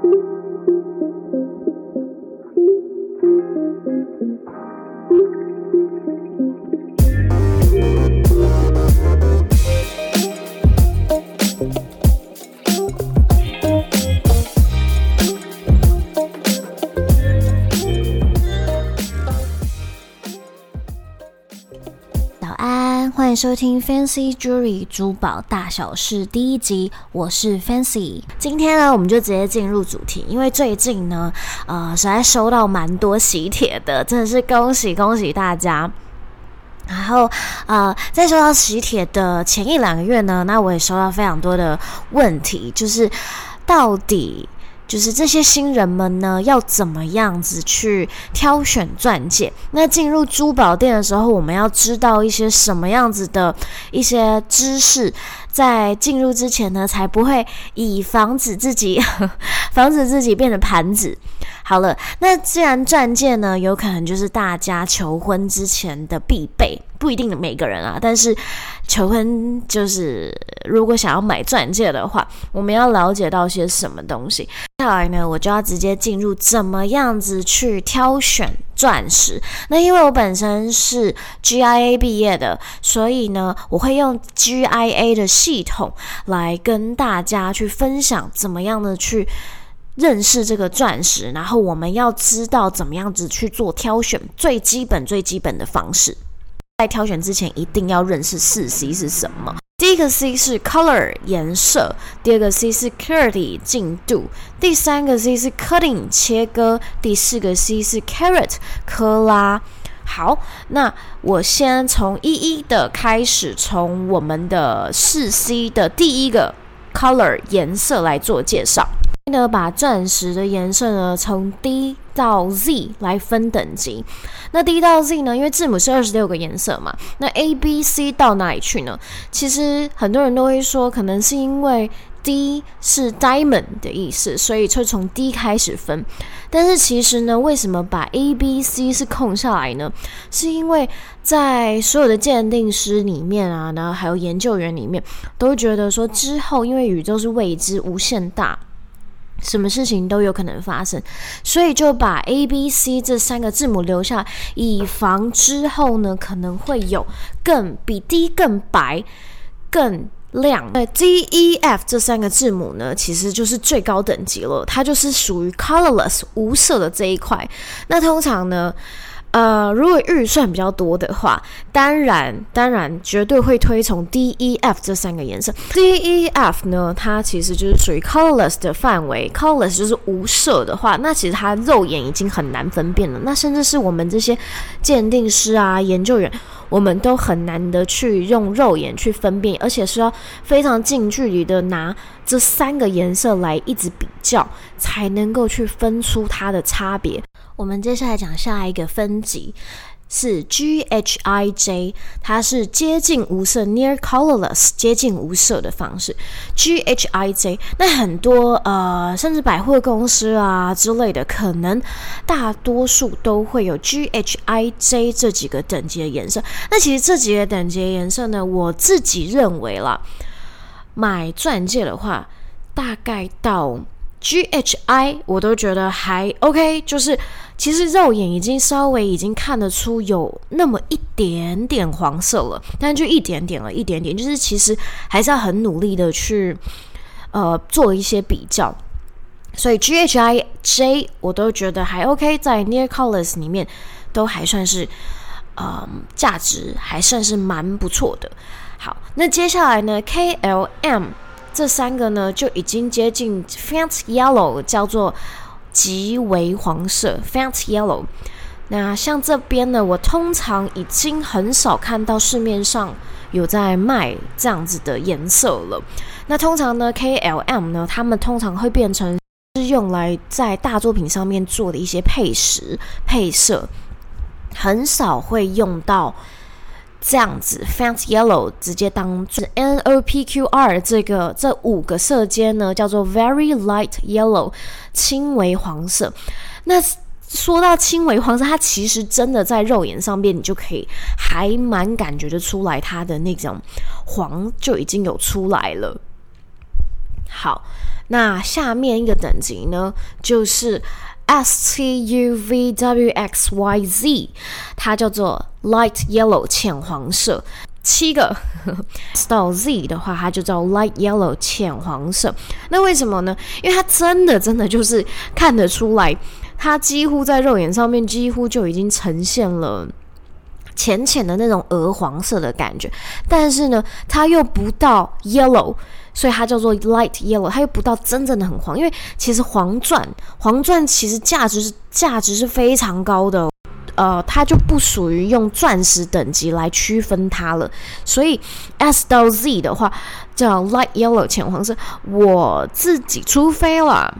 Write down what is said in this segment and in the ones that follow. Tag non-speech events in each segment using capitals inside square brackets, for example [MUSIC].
Thank you. 收听 Fancy Jewelry 珠宝大小事第一集，我是 Fancy。今天呢，我们就直接进入主题，因为最近呢，呃，实在收到蛮多喜帖的，真的是恭喜恭喜大家。然后，呃，在收到喜帖的前一两个月呢，那我也收到非常多的问题，就是到底。就是这些新人们呢，要怎么样子去挑选钻戒？那进入珠宝店的时候，我们要知道一些什么样子的一些知识，在进入之前呢，才不会以防止自己 [LAUGHS] 防止自己变成盘子。好了，那既然钻戒呢，有可能就是大家求婚之前的必备。不一定每个人啊，但是求婚就是如果想要买钻戒的话，我们要了解到些什么东西。接下来呢，我就要直接进入怎么样子去挑选钻石。那因为我本身是 GIA 毕业的，所以呢，我会用 GIA 的系统来跟大家去分享怎么样的去认识这个钻石，然后我们要知道怎么样子去做挑选，最基本最基本的方式。在挑选之前，一定要认识四 C 是什么。第一个 C 是 color 颜色，第二个 C 是 clarity 净度，第三个 C 是 cutting 切割，第四个 C 是 carat 克拉。好，那我先从一一的开始，从我们的四 C 的第一个 color 颜色来做介绍。呢，把钻石的颜色呢从 D 到 Z 来分等级。那 D 到 Z 呢，因为字母是二十六个颜色嘛，那 A、B、C 到哪里去呢？其实很多人都会说，可能是因为 D 是 diamond 的意思，所以就从 D 开始分。但是其实呢，为什么把 A、B、C 是空下来呢？是因为在所有的鉴定师里面啊，然后还有研究员里面，都觉得说之后，因为宇宙是未知、无限大。什么事情都有可能发生，所以就把 A、B、C 这三个字母留下，以防之后呢可能会有更比 D 更白、更亮。那 D、E、F 这三个字母呢，其实就是最高等级了，它就是属于 colorless 无色的这一块。那通常呢，呃，如果预算比较多的话，当然，当然绝对会推崇 D、E、F 这三个颜色。D、E、F 呢，它其实就是属于 colorless 的范围。colorless 就是无色的话，那其实它肉眼已经很难分辨了。那甚至是我们这些鉴定师啊、研究员，我们都很难的去用肉眼去分辨，而且是要非常近距离的拿这三个颜色来一直比较，才能够去分出它的差别。我们接下来讲下一个分级是 GHIJ，它是接近无色 （near colorless），接近无色的方式。GHIJ，那很多呃，甚至百货公司啊之类的，可能大多数都会有 GHIJ 这几个等级的颜色。那其实这几个等级的颜色呢，我自己认为啦，买钻戒的话，大概到。G H I 我都觉得还 OK，就是其实肉眼已经稍微已经看得出有那么一点点黄色了，但就一点点了，一点点，就是其实还是要很努力的去呃做一些比较，所以 G H I J 我都觉得还 OK，在 Near Colors 里面都还算是嗯价值还算是蛮不错的。好，那接下来呢 K L M。这三个呢，就已经接近 faint yellow，叫做极为黄色 faint yellow。那像这边呢，我通常已经很少看到市面上有在卖这样子的颜色了。那通常呢，KLM 呢，他们通常会变成是用来在大作品上面做的一些配饰配色，很少会用到。这样子，faint yellow 直接当做 NOPQR 这个这五个色阶呢，叫做 very light yellow，轻微黄色。那说到轻微黄色，它其实真的在肉眼上面，你就可以还蛮感觉得出来，它的那种黄就已经有出来了。好，那下面一个等级呢，就是 S T U V W X Y Z，它叫做 Light Yellow 浅黄色。七个到 Z 的话，它就叫 Light Yellow 浅黄色。那为什么呢？因为它真的真的就是看得出来，它几乎在肉眼上面几乎就已经呈现了浅浅的那种鹅黄色的感觉，但是呢，它又不到 Yellow。所以它叫做 light yellow，它又不到真正的很黄，因为其实黄钻，黄钻其实价值是价值是非常高的，呃，它就不属于用钻石等级来区分它了。所以 S 到 Z 的话叫 light yellow 浅黄色，我自己除非了，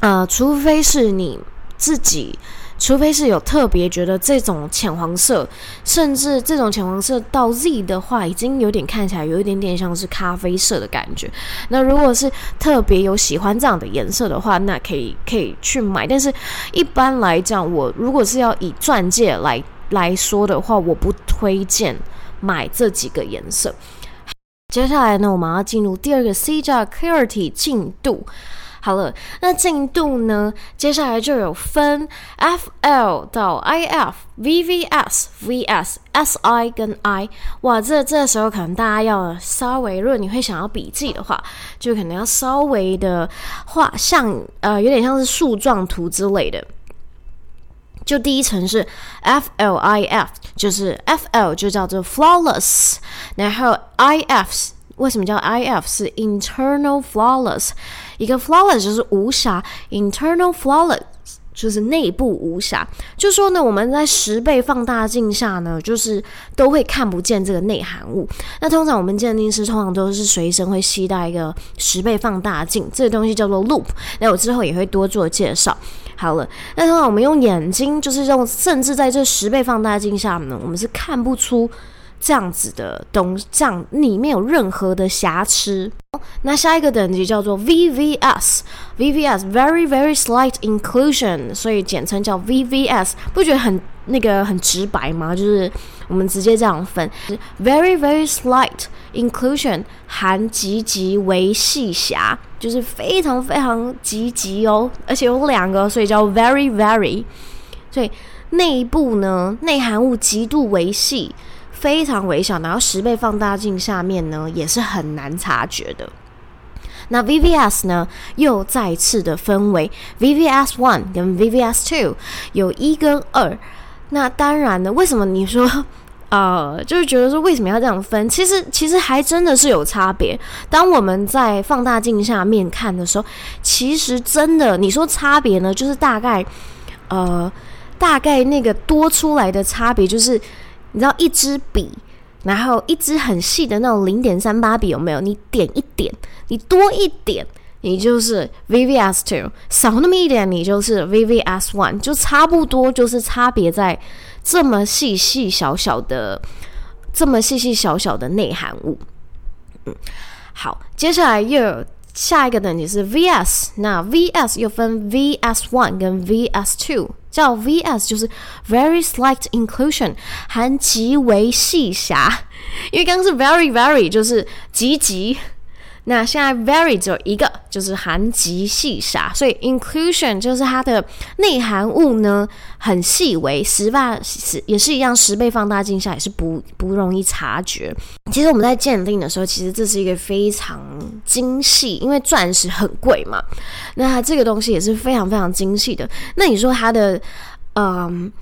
呃，除非是你自己。除非是有特别觉得这种浅黄色，甚至这种浅黄色到 Z 的话，已经有点看起来有一点点像是咖啡色的感觉。那如果是特别有喜欢这样的颜色的话，那可以可以去买。但是一般来讲，我如果是要以钻戒来来说的话，我不推荐买这几个颜色。接下来呢，我们要进入第二个 CJAR Clarity 进度。好了，那进度呢？接下来就有分 FL 到 IF、VVS、VS、SI 跟 I。哇，这这时候可能大家要稍微，如果你会想要笔记的话，就可能要稍微的画像，呃，有点像是树状图之类的。就第一层是 FLIF，就是 FL 就叫做 flawless，然后 IF。为什么叫 IF 是 internal flawless？一个 flawless 就是无瑕，internal flawless 就是内部无瑕。就说呢，我们在十倍放大镜下呢，就是都会看不见这个内含物。那通常我们鉴定师通常都是随身会携带一个十倍放大镜，这个东西叫做 loop。那我之后也会多做介绍。好了，那通常我们用眼睛，就是用，甚至在这十倍放大镜下呢，我们是看不出。这样子的东西，这样里面有任何的瑕疵。那下一个等级叫做 VVS，VVS Very Very Slight Inclusion，所以简称叫 VVS，不觉得很那个很直白吗？就是我们直接这样分，Very Very Slight Inclusion 含极极为细瑕，就是非常非常极极哦，而且有两个，所以叫 Very Very，所以内部呢，内含物极度微细。非常微小，然后十倍放大镜下面呢，也是很难察觉的。那 VVS 呢，又再次的分为 VVS one 跟 VVS two，有一跟二。那当然呢，为什么你说 [LAUGHS] 呃，就是觉得说为什么要这样分？其实其实还真的是有差别。当我们在放大镜下面看的时候，其实真的你说差别呢，就是大概呃，大概那个多出来的差别就是。你知道一支笔，然后一支很细的那种零点三八笔有没有？你点一点，你多一点，你就是 VVS two；少那么一点，你就是 VVS one。就差不多，就是差别在这么细细小小的、这么细细小小的内含物。嗯，好，接下来又有下一个等级是 VS，那 VS 又分 VS one 跟 VS two。叫 VS 就是 very slight inclusion，含极为细瑕，因为刚刚是 very very 就是极极，那现在 very 只有一个，就是含极细瑕，所以 inclusion 就是它的内含物呢很细微，十倍十也是一样，十倍放大镜下也是不不容易察觉。其实我们在鉴定的时候，其实这是一个非常精细，因为钻石很贵嘛。那它这个东西也是非常非常精细的。那你说它的，嗯，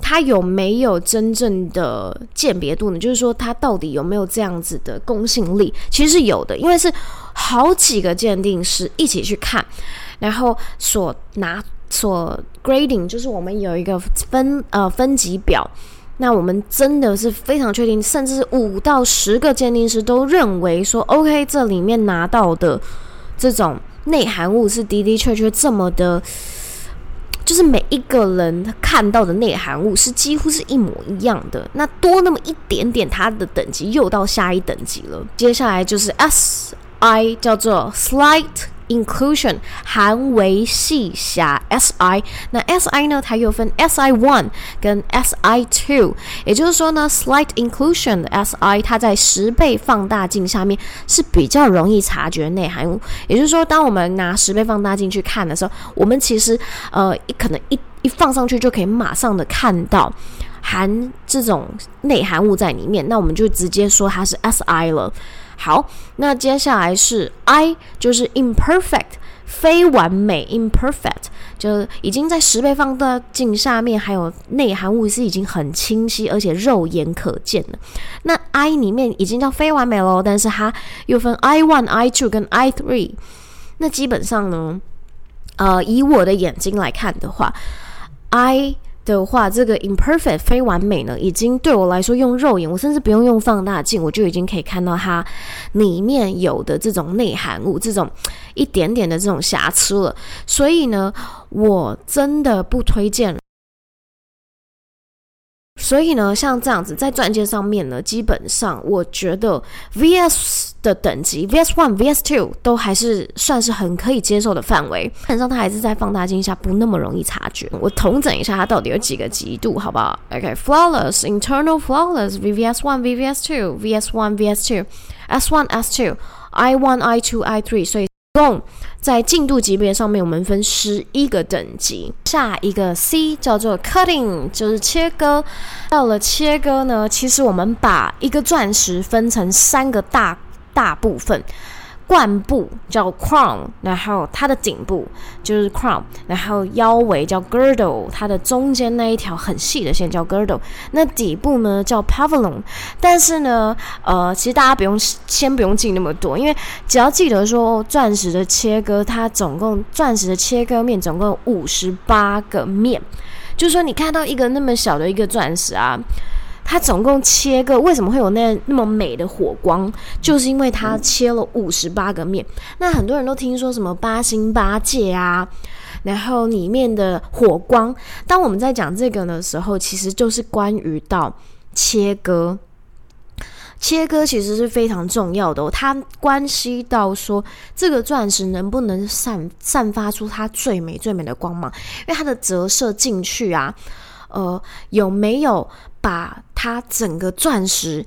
它有没有真正的鉴别度呢？就是说它到底有没有这样子的公信力？其实是有的，因为是好几个鉴定师一起去看，然后所拿所 grading，就是我们有一个分呃分级表。那我们真的是非常确定，甚至五到十个鉴定师都认为说，OK，这里面拿到的这种内含物是的的确确这么的，就是每一个人看到的内涵物是几乎是一模一样的。那多那么一点点，它的等级又到下一等级了。接下来就是 SI，叫做 Slight inclusion 含维细狭 SI，那 SI 呢，它又分 SI one 跟 SI two，也就是说呢，slight inclusion 的 SI 它在十倍放大镜下面是比较容易察觉内含物，也就是说，当我们拿十倍放大镜去看的时候，我们其实呃可能一一放上去就可以马上的看到含这种内含物在里面，那我们就直接说它是 SI 了。好，那接下来是 I，就是 imperfect，非完美，imperfect，就已经在十倍放大镜下面，还有内含物是已经很清晰，而且肉眼可见的。那 I 里面已经叫非完美喽，但是它又分 I one、I two 跟 I three。那基本上呢，呃，以我的眼睛来看的话，I。的话，这个 imperfect 非完美呢，已经对我来说用肉眼，我甚至不用用放大镜，我就已经可以看到它里面有的这种内含物，这种一点点的这种瑕疵了。所以呢，我真的不推荐。所以呢，像这样子在钻戒上面呢，基本上我觉得 VS 的等级 VS One、VS Two 都还是算是很可以接受的范围。基本上它还是在放大镜下不那么容易察觉。我统整一下它到底有几个级度，好不好？OK，flawless、okay, internal flawless VVS One、VVS Two、VS One、VS Two、S One、S Two、I One、I Two、I Three。所以在进度级别上面，我们分十一个等级。下一个 C 叫做 cutting，就是切割。到了切割呢，其实我们把一个钻石分成三个大大部分。冠部叫 crown，然后它的顶部就是 crown，然后腰围叫 girdle，它的中间那一条很细的线叫 girdle，那底部呢叫 pavilion。但是呢，呃，其实大家不用先不用记那么多，因为只要记得说钻石的切割，它总共钻石的切割面总共五十八个面，就是说你看到一个那么小的一个钻石啊。它总共切割，为什么会有那那么美的火光？就是因为它切了五十八个面。那很多人都听说什么八星八戒啊，然后里面的火光。当我们在讲这个的时候，其实就是关于到切割。切割其实是非常重要的，它关系到说这个钻石能不能散散发出它最美最美的光芒，因为它的折射进去啊。呃，有没有把它整个钻石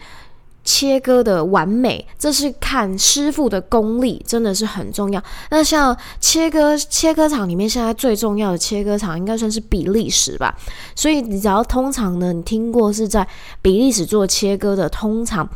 切割的完美？这是看师傅的功力，真的是很重要。那像切割切割厂里面，现在最重要的切割厂应该算是比利时吧。所以你只要通常呢，你听过是在比利时做切割的，通常。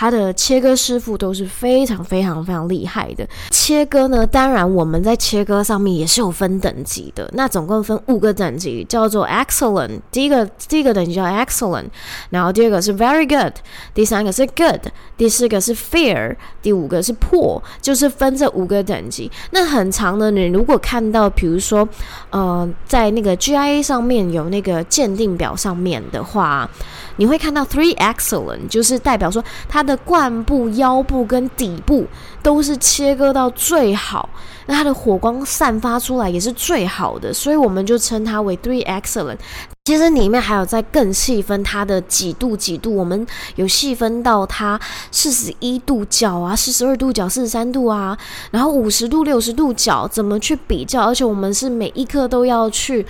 它的切割师傅都是非常非常非常厉害的。切割呢，当然我们在切割上面也是有分等级的。那总共分五个等级，叫做 excellent。第一个第一个等级叫 excellent，然后第二个是 very good，第三个是 good，第四个是 fair，第五个是 poor，就是分这五个等级。那很长的，你如果看到，比如说，呃，在那个 GIA 上面有那个鉴定表上面的话。你会看到 three excellent，就是代表说它的冠部、腰部跟底部都是切割到最好，那它的火光散发出来也是最好的，所以我们就称它为 three excellent。其实里面还有在更细分它的几度几度，我们有细分到它四十一度角啊，四十二度角、四十三度啊，然后五十度、六十度角怎么去比较，而且我们是每一颗都要去。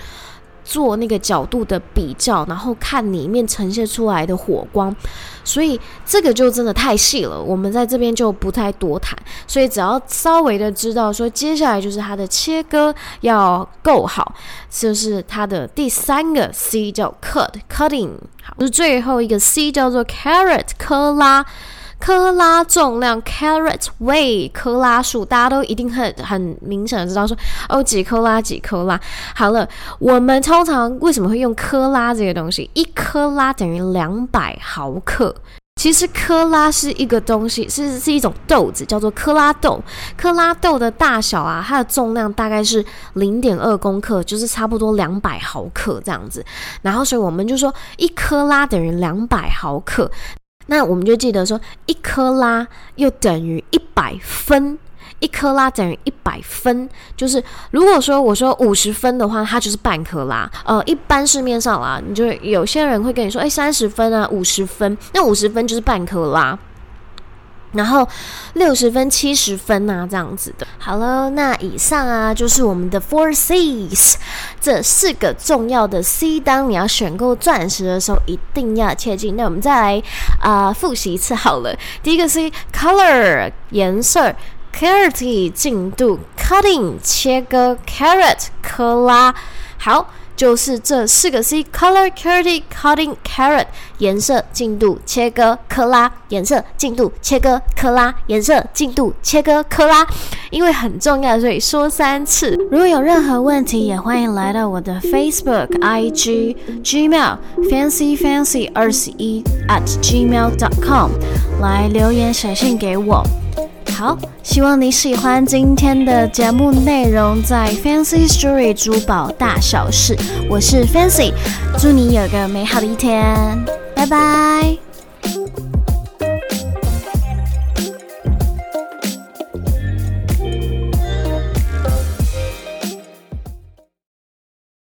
做那个角度的比较，然后看里面呈现出来的火光，所以这个就真的太细了，我们在这边就不太多谈。所以只要稍微的知道说，接下来就是它的切割要够好，就是它的第三个 C 叫 cut cutting，好，就是最后一个 C 叫做 carrot 科拉。克拉重量 carat weight 克拉数，大家都一定很很明显的知道说哦，几克拉几克拉。好了，我们通常为什么会用克拉这个东西？一克拉等于两百毫克。其实克拉是一个东西，是是一种豆子，叫做克拉豆。克拉豆的大小啊，它的重量大概是零点二公克，就是差不多两百毫克这样子。然后，所以我们就说一克拉等于两百毫克。那我们就记得说，一克拉又等于一百分，一克拉等于一百分。就是如果说我说五十分的话，它就是半克拉。呃，一般市面上啊，你就有些人会跟你说，哎，三十分啊，五十分，那五十分就是半克拉。然后六十分、七十分啊，这样子的。好了，那以上啊就是我们的 Four Cs，这四个重要的 C，当你要选购钻石的时候一定要切记。那我们再来啊、复习一次好了。第一个 C，Color 颜色，Clarity 净度，Cutting 切割，Carat 克拉。好。就是这四个 C：color、clarity、cutting、carrot。颜色、进度、切割、克拉。颜色、进度、切割、克拉。颜色、进度、切割、克拉。因为很重要，所以说三次。如果有任何问题，也欢迎来到我的 Facebook、IG、Gmail Fancy Fancy 二十一 at gmail dot com 来留言写信给我。好，希望你喜欢今天的节目内容，在 Fancy Story 珠宝大小事，我是 Fancy，祝你有个美好的一天，拜拜。